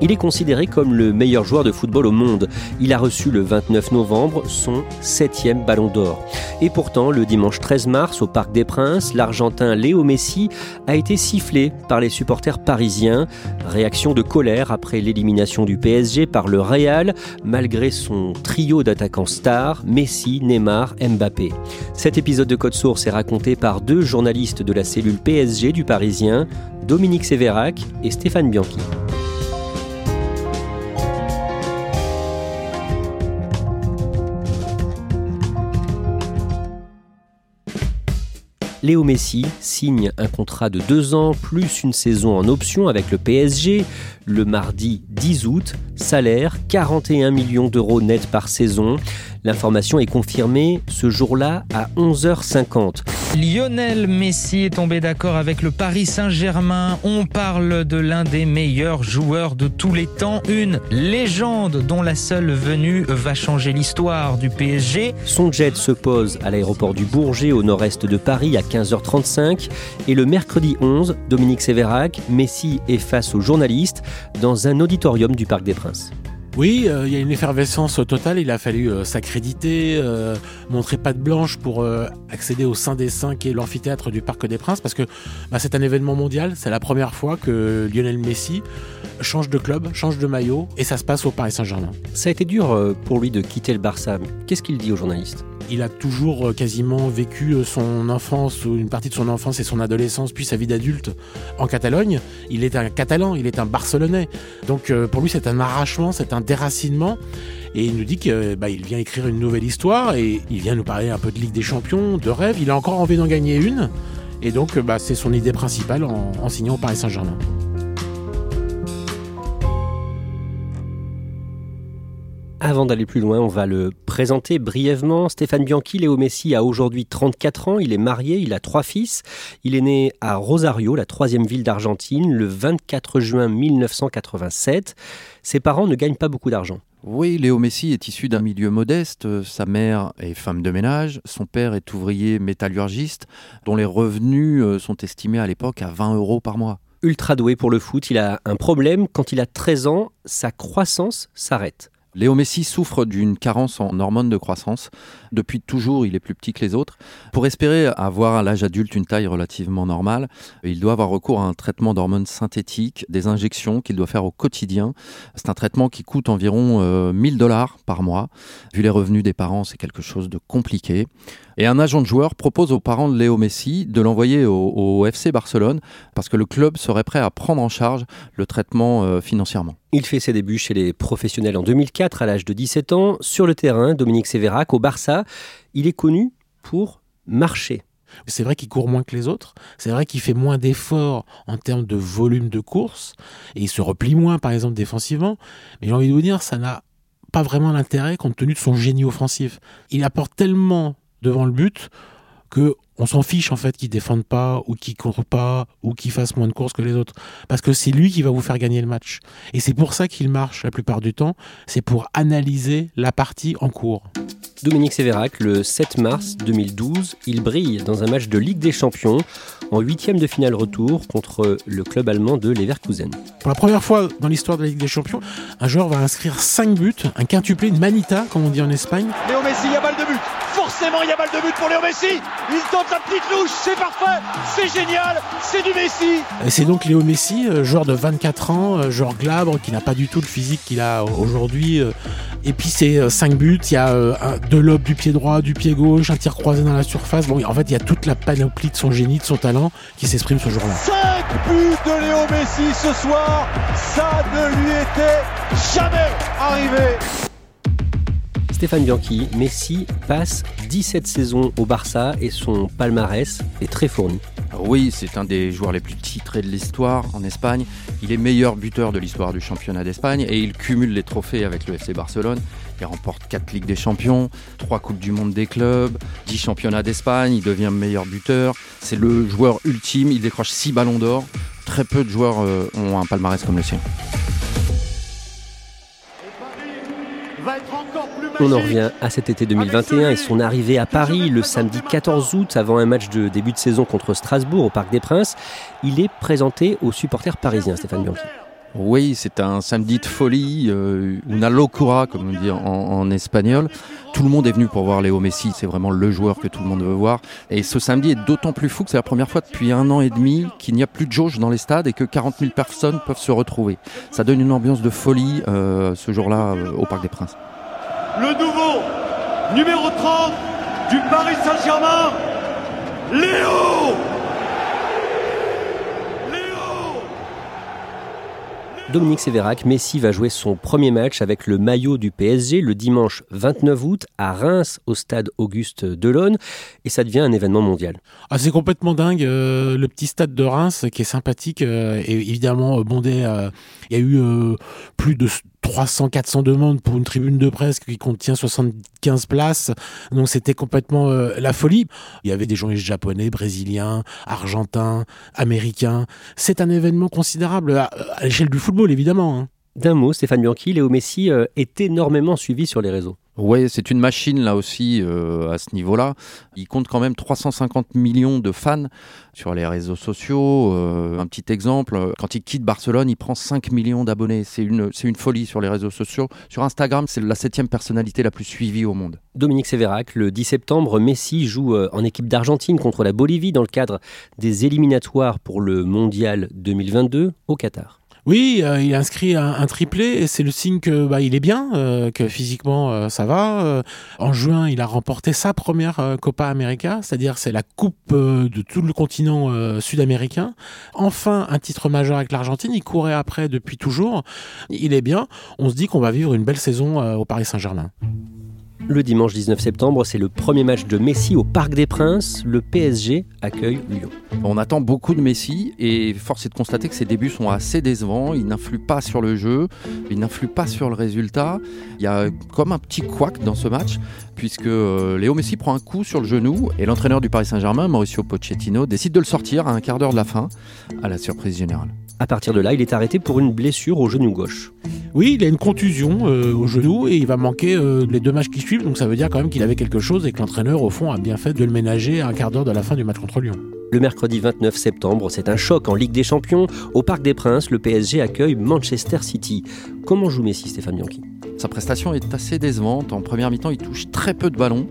Il est considéré comme le meilleur joueur de football au monde. Il a reçu le 29 novembre son septième ballon d'or. Et pourtant, le dimanche 13 mars, au Parc des Princes, l'Argentin Léo Messi a été sifflé par les supporters parisiens. Réaction de colère après l'élimination du PSG par le Real, malgré son trio d'attaquants stars, Messi, Neymar, Mbappé. Cet épisode de Code Source est raconté par deux journalistes de la cellule PSG du Parisien, Dominique Sévérac et Stéphane Bianchi. Léo Messi signe un contrat de deux ans plus une saison en option avec le PSG le mardi 10 août. Salaire 41 millions d'euros net par saison. L'information est confirmée ce jour-là à 11h50. Lionel Messi est tombé d'accord avec le Paris Saint-Germain. On parle de l'un des meilleurs joueurs de tous les temps, une légende dont la seule venue va changer l'histoire du PSG. Son jet se pose à l'aéroport du Bourget au nord-est de Paris à 15h35 et le mercredi 11, Dominique Sévérac, Messi est face aux journalistes dans un auditorium du Parc des Princes. Oui, euh, il y a une effervescence totale. Il a fallu euh, s'accréditer, euh, montrer patte blanche pour accéder au Saint des qui est l'amphithéâtre du Parc des Princes, parce que bah, c'est un événement mondial. C'est la première fois que Lionel Messi change de club, change de maillot, et ça se passe au Paris Saint-Germain. Ça a été dur pour lui de quitter le Barça. Qu'est-ce qu'il dit aux journalistes il a toujours quasiment vécu son enfance, une partie de son enfance et son adolescence, puis sa vie d'adulte en Catalogne. Il est un Catalan, il est un Barcelonais. Donc pour lui, c'est un arrachement, c'est un déracinement. Et il nous dit qu'il bah, vient écrire une nouvelle histoire et il vient nous parler un peu de Ligue des Champions, de rêve. Il a encore envie d'en gagner une. Et donc, bah, c'est son idée principale en signant au Paris Saint-Germain. Avant d'aller plus loin, on va le présenter brièvement. Stéphane Bianchi, Léo Messi a aujourd'hui 34 ans, il est marié, il a trois fils. Il est né à Rosario, la troisième ville d'Argentine, le 24 juin 1987. Ses parents ne gagnent pas beaucoup d'argent. Oui, Léo Messi est issu d'un milieu modeste. Sa mère est femme de ménage, son père est ouvrier métallurgiste, dont les revenus euh, sont estimés à l'époque à 20 euros par mois. Ultra doué pour le foot, il a un problème. Quand il a 13 ans, sa croissance s'arrête. Léo Messi souffre d'une carence en hormones de croissance. Depuis toujours, il est plus petit que les autres. Pour espérer avoir à l'âge adulte une taille relativement normale, il doit avoir recours à un traitement d'hormones synthétiques, des injections qu'il doit faire au quotidien. C'est un traitement qui coûte environ 1000 euh, dollars par mois. Vu les revenus des parents, c'est quelque chose de compliqué. Et un agent de joueur propose aux parents de Léo Messi de l'envoyer au, FC Barcelone parce que le club serait prêt à prendre en charge le traitement euh, financièrement. Il fait ses débuts chez les professionnels en 2004 à l'âge de 17 ans. Sur le terrain, Dominique Sévérac au Barça, il est connu pour marcher. C'est vrai qu'il court moins que les autres, c'est vrai qu'il fait moins d'efforts en termes de volume de course, et il se replie moins par exemple défensivement, mais j'ai envie de vous dire, ça n'a pas vraiment l'intérêt compte tenu de son génie offensif. Il apporte tellement devant le but que on s'en fiche en fait qu'il défende pas ou qu'il court pas ou qu'il fasse moins de courses que les autres. Parce que c'est lui qui va vous faire gagner le match. Et c'est pour ça qu'il marche la plupart du temps. C'est pour analyser la partie en cours. Dominique Sévérac, le 7 mars 2012, il brille dans un match de Ligue des Champions en huitième de finale retour contre le club allemand de Leverkusen. Pour la première fois dans l'histoire de la Ligue des Champions, un joueur va inscrire 5 buts, un quintuplé, une manita, comme on dit en Espagne. Léo Messi, il y a balle de but Forcément, il y a balle de but pour Léo Messi. Il tente sa petite louche, c'est parfait. C'est génial. C'est du Messi. Et c'est donc Léo Messi, euh, joueur de 24 ans, euh, joueur glabre, qui n'a pas du tout le physique qu'il a aujourd'hui. Et puis c'est 5 buts, il y a euh, deux lobes du pied droit, du pied gauche, un tir croisé dans la surface. Bon, en fait, il y a toute la panoplie de son génie, de son talent qui s'exprime ce jour-là. 5 buts de Léo Messi ce soir. Ça ne lui était jamais arrivé Stéphane Bianchi, Messi passe 17 saisons au Barça et son palmarès est très fourni. Oui, c'est un des joueurs les plus titrés de l'histoire en Espagne. Il est meilleur buteur de l'histoire du championnat d'Espagne et il cumule les trophées avec le FC Barcelone. Il remporte 4 Ligues des Champions, 3 Coupes du Monde des clubs, 10 championnats d'Espagne, il devient meilleur buteur. C'est le joueur ultime, il décroche 6 ballons d'or. Très peu de joueurs euh, ont un palmarès comme le sien. On en revient à cet été 2021 et son arrivée à Paris le samedi 14 août avant un match de début de saison contre Strasbourg au Parc des Princes. Il est présenté aux supporters parisiens, Stéphane Bianchi. Oui, c'est un samedi de folie, euh, una locura, comme on dit en, en espagnol. Tout le monde est venu pour voir Léo Messi, c'est vraiment le joueur que tout le monde veut voir. Et ce samedi est d'autant plus fou que c'est la première fois depuis un an et demi qu'il n'y a plus de jauge dans les stades et que 40 000 personnes peuvent se retrouver. Ça donne une ambiance de folie euh, ce jour-là euh, au Parc des Princes. Le nouveau numéro 30 du Paris Saint-Germain, Léo Léo Dominique Sévérac, Messi va jouer son premier match avec le maillot du PSG le dimanche 29 août à Reims au stade Auguste Delaune et ça devient un événement mondial. Ah, c'est complètement dingue. euh, le petit stade de Reims, qui est sympathique, euh, et évidemment euh, bondé. euh, Il y a eu euh, plus de 300-400 demandes pour une tribune de presse qui contient 75 places. Donc c'était complètement euh, la folie. Il y avait des journalistes japonais, brésiliens, argentins, américains. C'est un événement considérable à, à l'échelle du football, évidemment. hein. D'un mot, Stéphane Bianchi, Léo Messi euh, est énormément suivi sur les réseaux. Oui, c'est une machine là aussi euh, à ce niveau-là. Il compte quand même 350 millions de fans sur les réseaux sociaux. Euh, un petit exemple, quand il quitte Barcelone, il prend 5 millions d'abonnés. C'est une, c'est une folie sur les réseaux sociaux. Sur Instagram, c'est la septième personnalité la plus suivie au monde. Dominique Sévérac, le 10 septembre, Messi joue en équipe d'Argentine contre la Bolivie dans le cadre des éliminatoires pour le Mondial 2022 au Qatar. Oui, euh, il inscrit un, triplé et c'est le signe que bah, est bien, euh, que physiquement euh, ça va. En juin, il a remporté sa première Copa América, c'est-à-dire c'est la coupe de tout le continent sud-américain. Enfin, un titre majeur avec l'Argentine. Il courait après depuis toujours. Il est bien. On se dit qu'on va vivre une belle saison au Paris Saint-Germain. Le dimanche 19 septembre, c'est le premier match de Messi au Parc des Princes. Le PSG accueille Lyon. On attend beaucoup de Messi et force est de constater que ses débuts sont assez décevants. Il n'influe pas sur le jeu, il n'influe pas sur le résultat. Il y a comme un petit couac dans ce match puisque euh, Léo Messi prend un coup sur le genou et l'entraîneur du Paris Saint-Germain, Mauricio Pochettino, décide de le sortir à un quart d'heure de la fin, à la surprise générale. À partir de là, il est arrêté pour une blessure au genou gauche. Oui, il a une contusion euh, au genou et il va manquer euh, les deux matchs qui suivent. Donc ça veut dire quand même qu'il avait quelque chose et que l'entraîneur, au fond, a bien fait de le ménager à un quart d'heure de la fin du match contre Lyon. Le mercredi 29 septembre, c'est un choc en Ligue des Champions. Au Parc des Princes, le PSG accueille Manchester City. Comment joue Messi, Stéphane Bianchi? Sa prestation est assez décevante. En première mi-temps, il touche très peu de ballons.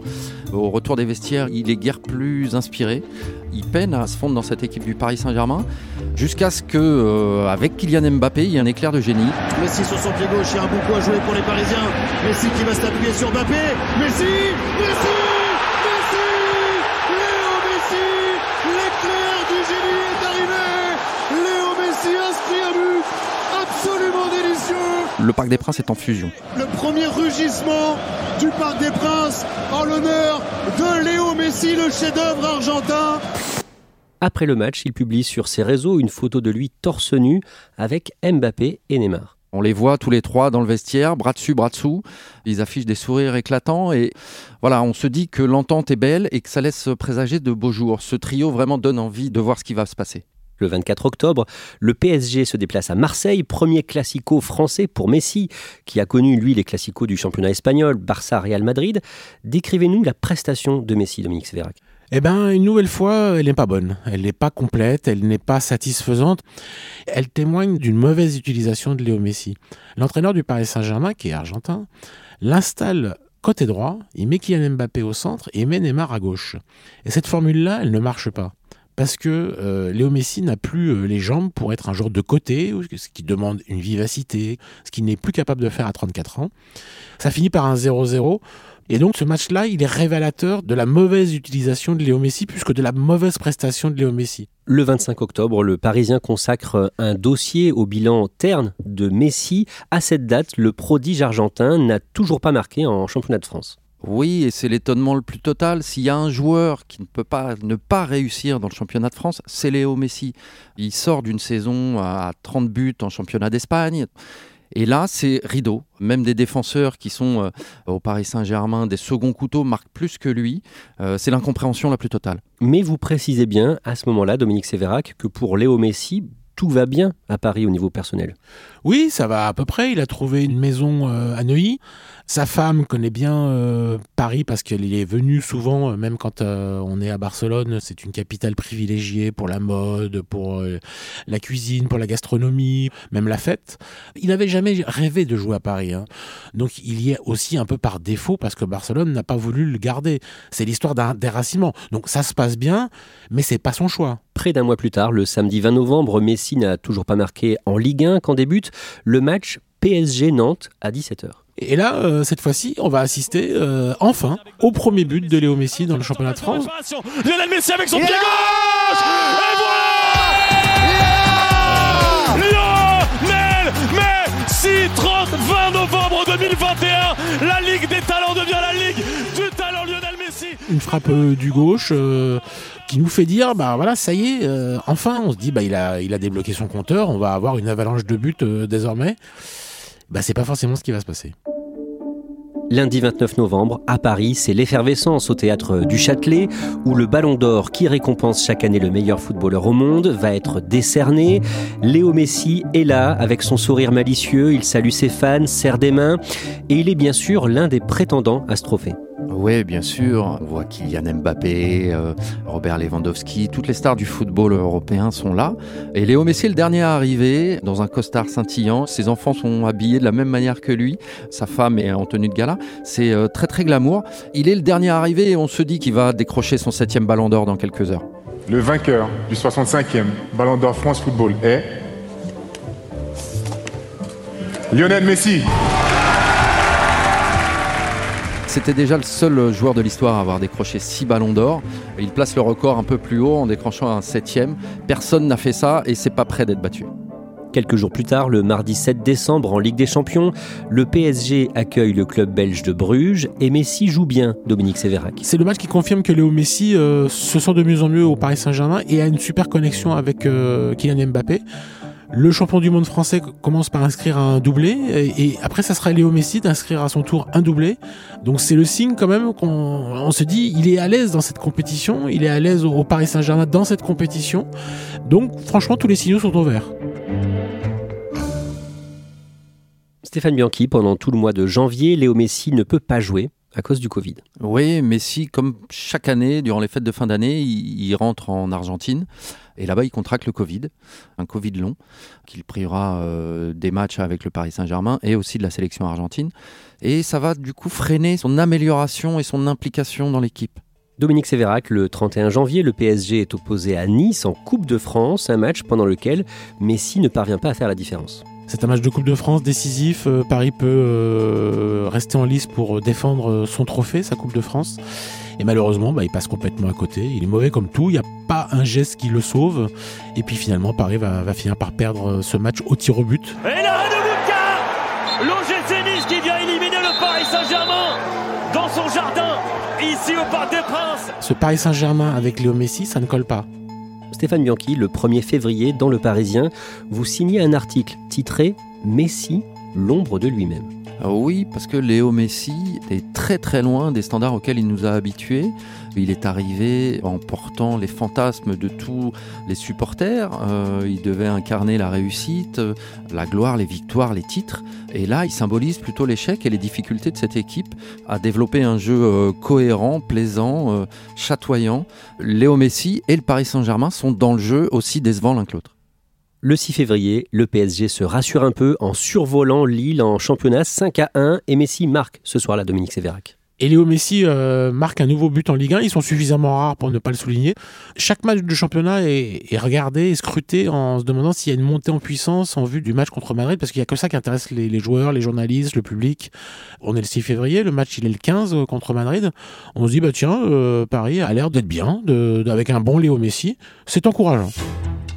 Au retour des vestiaires, il est guère plus inspiré. Il peine à se fondre dans cette équipe du Paris Saint-Germain, jusqu'à ce que, euh, avec Kylian Mbappé, il y ait un éclair de génie. Messi sur son pied gauche, il y a un bon coup à jouer pour les Parisiens. Messi qui va s'appuyer sur Mbappé. Messi Messi Messi Léo Messi L'éclair du génie est arrivé Léo Messi inscrit un but absolument délicieux Le Parc des Princes est en fusion. Le premier rugissement du Parc des Princes en l'honneur de Léo Messi, le chef-d'œuvre argentin. Après le match, il publie sur ses réseaux une photo de lui torse nu avec Mbappé et Neymar. On les voit tous les trois dans le vestiaire, bras dessus, bras dessous. Ils affichent des sourires éclatants et voilà, on se dit que l'entente est belle et que ça laisse présager de beaux jours. Ce trio vraiment donne envie de voir ce qui va se passer. Le 24 octobre, le PSG se déplace à Marseille, premier classico français pour Messi, qui a connu lui les classicos du championnat espagnol, Barça, Real Madrid. Décrivez-nous la prestation de Messi, Dominique Sévérac. Eh ben, une nouvelle fois, elle n'est pas bonne. Elle n'est pas complète, elle n'est pas satisfaisante. Elle témoigne d'une mauvaise utilisation de Léo Messi. L'entraîneur du Paris Saint-Germain, qui est argentin, l'installe côté droit, il met Kylian Mbappé au centre et il met Neymar à gauche. Et cette formule-là, elle ne marche pas. Parce que euh, Léo Messi n'a plus euh, les jambes pour être un joueur de côté, ce qui demande une vivacité, ce qu'il n'est plus capable de faire à 34 ans. Ça finit par un 0-0 et donc ce match-là, il est révélateur de la mauvaise utilisation de Léo Messi, plus que de la mauvaise prestation de Léo Messi. Le 25 octobre, le Parisien consacre un dossier au bilan terne de Messi. À cette date, le prodige argentin n'a toujours pas marqué en championnat de France. Oui, et c'est l'étonnement le plus total. S'il y a un joueur qui ne peut pas ne pas réussir dans le championnat de France, c'est Léo Messi. Il sort d'une saison à 30 buts en championnat d'Espagne. Et là, c'est rideau. Même des défenseurs qui sont euh, au Paris Saint-Germain, des seconds couteaux, marquent plus que lui. Euh, c'est l'incompréhension la plus totale. Mais vous précisez bien, à ce moment-là, Dominique Sévérac, que pour Léo Messi, tout va bien à Paris au niveau personnel. Oui, ça va à peu près. Il a trouvé une maison euh, à Neuilly. Sa femme connaît bien euh, Paris parce qu'elle est venue souvent, euh, même quand on est à Barcelone. C'est une capitale privilégiée pour la mode, pour la cuisine, pour la gastronomie, même la fête. Il n'avait jamais rêvé de jouer à Paris. Hein. Donc il y est aussi un peu par défaut parce que Barcelone n'a pas voulu le garder. C'est l'histoire d'un déracinement. Donc ça se passe bien, mais c'est pas son choix. Près d'un mois plus tard, le samedi 20 novembre, Messi n'a toujours pas marqué en Ligue 1 quand débute le match PSG-Nantes à 17h. Et là, euh, cette fois-ci, on va assister euh, enfin au premier but de Léo Messi dans le championnat de France. Lionel Messi avec son pied gauche Et voilà Lionel Messi 30 20 novembre 2021 La Ligue des talents devient la Ligue du talent Lionel Messi Une frappe euh, du gauche qui nous fait dire bah voilà ça y est euh, enfin on se dit bah il a il a débloqué son compteur on va avoir une avalanche de buts euh, désormais bah c'est pas forcément ce qui va se passer Lundi 29 novembre, à Paris, c'est l'effervescence au théâtre du Châtelet, où le Ballon d'Or, qui récompense chaque année le meilleur footballeur au monde, va être décerné. Léo Messi est là, avec son sourire malicieux, il salue ses fans, serre des mains, et il est bien sûr l'un des prétendants à ce trophée. Oui, bien sûr. On voit Kylian Mbappé, euh, Robert Lewandowski, toutes les stars du football européen sont là. Et Léo Messi est le dernier à arriver dans un costard scintillant. Ses enfants sont habillés de la même manière que lui. Sa femme est en tenue de gala. C'est euh, très très glamour. Il est le dernier à arriver et on se dit qu'il va décrocher son septième ballon d'or dans quelques heures. Le vainqueur du 65e ballon d'or France Football est Lionel Messi. C'était déjà le seul joueur de l'histoire à avoir décroché 6 ballons d'or. Il place le record un peu plus haut en décrochant un septième. Personne n'a fait ça et c'est pas prêt d'être battu. Quelques jours plus tard, le mardi 7 décembre, en Ligue des Champions, le PSG accueille le club belge de Bruges et Messi joue bien, Dominique Sévérac. C'est le match qui confirme que Léo Messi euh, se sent de mieux en mieux au Paris Saint-Germain et a une super connexion avec euh, Kylian Mbappé. Le champion du monde français commence par inscrire un doublé et, après ça sera Léo Messi d'inscrire à son tour un doublé. Donc c'est le signe quand même qu'on se dit il est à l'aise dans cette compétition, il est à l'aise au, Paris Saint-Germain dans cette compétition. Donc franchement tous les signaux sont au vert. Stéphane Bianchi, pendant tout le mois de janvier, Léo Messi ne peut pas jouer à cause du Covid. Oui, Messi, comme chaque année, durant les fêtes de fin d'année, il, rentre en Argentine. Et là-bas, il contracte le Covid, un Covid long, qu'il privera euh, des matchs avec le Paris Saint-Germain et aussi de la sélection argentine. Et ça va du coup freiner son amélioration et son implication dans l'équipe. Dominique Sévérac, le 31 janvier, le PSG est opposé à Nice en Coupe de France, un match pendant lequel Messi ne parvient pas à faire la différence. C'est un match de Coupe de France décisif. Euh, Paris peut euh, rester en lice pour défendre son trophée, sa Coupe de France. Et malheureusement, bah, il passe complètement à côté. Il est mauvais comme tout. Il n'y a pas un geste qui le sauve. Et puis finalement, Paris va, finir par perdre ce match au tir au but. Et l'arrêt de Bouka L'OGC Nice qui vient éliminer le Paris Saint-Germain dans son jardin, ici au Parc des Princes. Ce Paris Saint-Germain avec Léo Messi, ça ne colle pas. Stéphane Bianchi, le 1er février, dans Le Parisien, vous signez un article titré Messi, l'ombre de lui-même. Euh, oui, parce que Léo Messi est très très loin des standards auxquels il nous a habitués. Il est arrivé en portant les fantasmes de tous les supporters. Euh, il devait incarner la réussite, la gloire, les victoires, les titres. Et là, il symbolise plutôt l'échec et les difficultés de cette équipe à développer un jeu euh, cohérent, plaisant, chatoyant. Léo Messi et le Paris Saint-Germain sont dans le jeu aussi décevants l'un que l'autre. Le 6 février, le PSG se rassure un peu en survolant Lille en championnat 5 à 1 et Messi marque ce soir-là Dominique Sévérac. Et Léo Messi euh, marque un nouveau but en Ligue 1. Ils sont suffisamment rares pour ne pas le souligner. Chaque match de championnat est, regardé et scruté en se demandant s'il y a une montée en puissance en vue du match contre Madrid, parce qu'il n'y a que ça qui intéresse les, joueurs, les journalistes, le public. On est le 6 février, le match il est le 15 euh, contre Madrid. On se dit, bah tiens, euh, Paris a l'air d'être bien, avec un bon Léo Messi. C'est encourageant.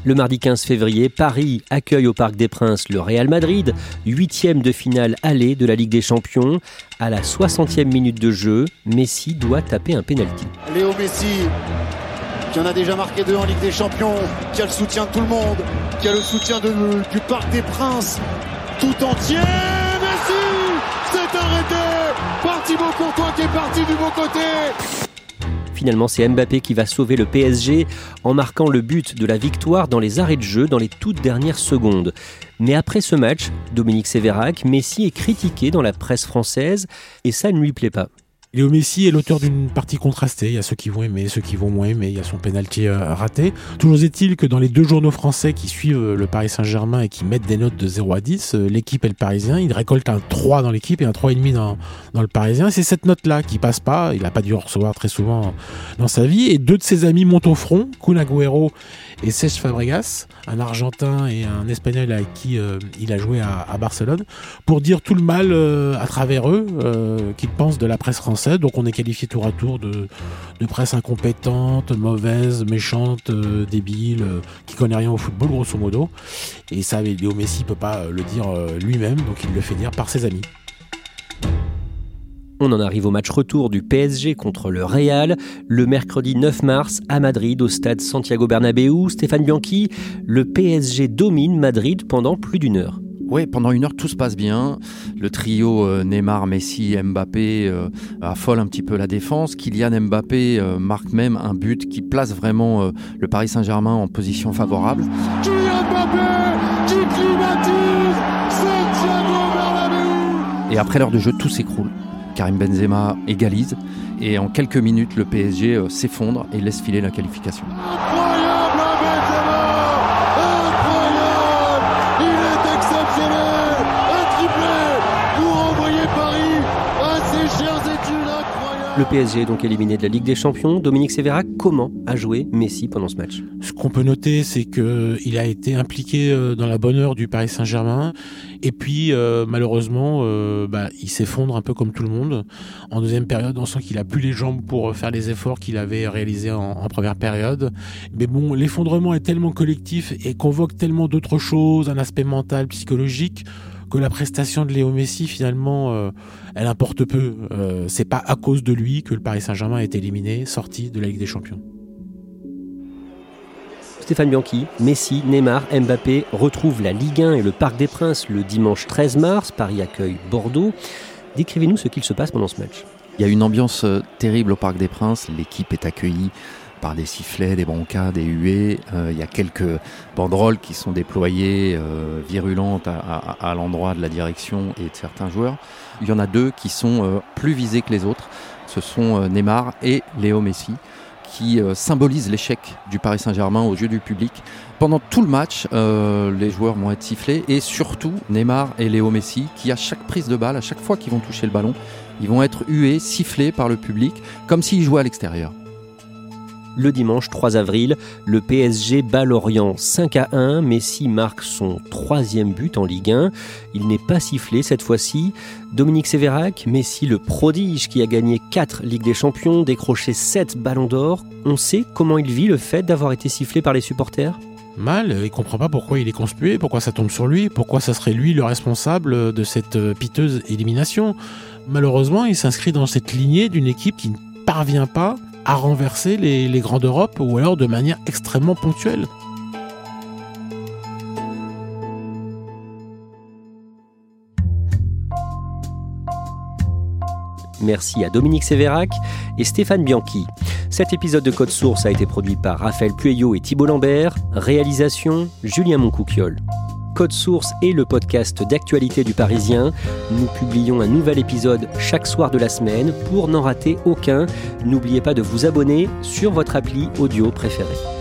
Le mardi 15 février, Paris accueille au Parc des Princes le Real Madrid, huitième de finale aller de la Ligue des Champions. À la 60e minute de jeu, Messi doit taper un pénalty. Léo Messi, qui en a déjà marqué deux en Ligue des Champions, qui a le soutien de tout le monde, qui a le soutien du Parc des Princes tout entier. Messi s'est arrêté par Thibaut Courtois qui est parti du bon côté. Finalement, c'est Mbappé qui va sauver le PSG en marquant le but de la victoire dans les arrêts de jeu dans les toutes dernières secondes. Mais après ce match, Dominique Sévérac, Messi est critiqué dans la presse française et ça ne lui plaît pas. Léo Messi est l'auteur d'une partie contrastée. Il y a ceux qui vont aimer, ceux qui vont moins aimer. Il y a son penalty euh, raté. Toujours est-il que dans les deux journaux français qui suivent euh, le Paris Saint-Germain et qui mettent des notes de 0 à 10, euh, l'équipe et le Parisien, il récolte un 3 dans l'équipe et un 3,5 dans, dans le Parisien. C'est cette note-là qui passe pas. Il n'a pas dû en recevoir très souvent dans sa vie. Et deux de ses amis montent au front, Kun Agüero et Cesc Fabregas, un Argentin et un Espagnol avec qui il a joué à, Barcelone, pour dire tout le mal à travers eux qu'ils pensent de la presse française donc on est qualifié tour à tour de, presse incompétente, mauvaise, méchante, euh, débile, euh, qui connaît rien au football grosso modo. Et ça, Léo Messi peut pas euh, le dire lui-même, donc il le fait dire par ses amis. On en arrive au match retour du PSG contre le Real, le mercredi 9 mars à Madrid au stade Santiago Bernabéu. Stéphane Bianchi, le PSG domine Madrid pendant plus d'une heure. Oui, pendant une heure, tout se passe bien. Le trio euh, Neymar, Messi, Mbappé euh, affole un petit peu la défense. Kylian Mbappé euh, marque même un but qui place vraiment le Paris Saint-Germain en position favorable. Et après l'heure de jeu, tout s'écroule. Karim Benzema égalise et en quelques minutes, le PSG s'effondre et laisse filer la qualification. Le PSG est donc éliminé de la Ligue des Champions. Dominique Sévérac, comment a joué Messi pendant ce match Ce qu'on peut noter, c'est qu'il a été impliqué euh, dans la bonne heure du Paris Saint-Germain. Et puis, euh, malheureusement, euh, bah, il s'effondre un peu comme tout le monde. En deuxième période, on sent qu'il a plus les jambes pour faire les efforts qu'il avait réalisés en, première période. Mais bon, l'effondrement est tellement collectif et convoque tellement d'autres choses, un aspect mental, psychologique que la prestation de Léo Messi finalement euh, elle importe peu. Euh, c'est pas à cause de lui que le Paris Saint-Germain est éliminé, sorti de la Ligue des Champions. Stéphane Bianchi, Messi, Neymar, Mbappé retrouvent la Ligue 1 et le Parc des Princes le dimanche 13 mars. Paris accueille Bordeaux. Décrivez-nous ce qu'il se passe pendant ce match. Il y a une ambiance euh, terrible au Parc des Princes. L'équipe est accueillie par des sifflets, des broncas, des huées. Euh, il y a quelques banderoles qui sont déployées euh, virulentes à, l'endroit de la direction et de certains joueurs. Il y en a deux qui sont euh, plus visés que les autres. Ce sont Neymar et Léo Messi qui symbolisent l'échec du Paris Saint-Germain aux yeux du public. Pendant tout le match, les joueurs vont être sifflés et surtout Neymar et Léo Messi qui à chaque prise de balle, à chaque fois qu'ils vont toucher le ballon, ils vont être hués, sifflés par le public comme s'ils jouaient à l'extérieur. Le dimanche 3 avril, le PSG bat Lorient 5 à 1. Messi marque son troisième but en Ligue 1. Il n'est pas sifflé cette fois-ci. Dominique Sévérac, Messi le prodige qui a gagné 4 Ligues des Champions, décroché 7 ballons d'or. On sait comment il vit le fait d'avoir été sifflé par les supporters Mal, il comprend pas pourquoi il est conspué, pourquoi ça tombe sur lui, pourquoi ça serait lui le responsable de cette euh, piteuse élimination. Malheureusement, il s'inscrit dans cette lignée d'une équipe qui ne parvient pas à renverser les, grands d'Europe ou alors de manière extrêmement ponctuelle. Merci à Dominique Sévérac et Stéphane Bianchi. Cet épisode de Code Source a été produit par Raphaël Pueyo et Thibault Lambert. Réalisation Julien Moncouquiole. Code Source est le podcast d'actualité du Parisien. Nous publions un nouvel épisode chaque soir de la semaine. Pour n'en rater aucun, n'oubliez pas de vous abonner sur votre appli audio préférée.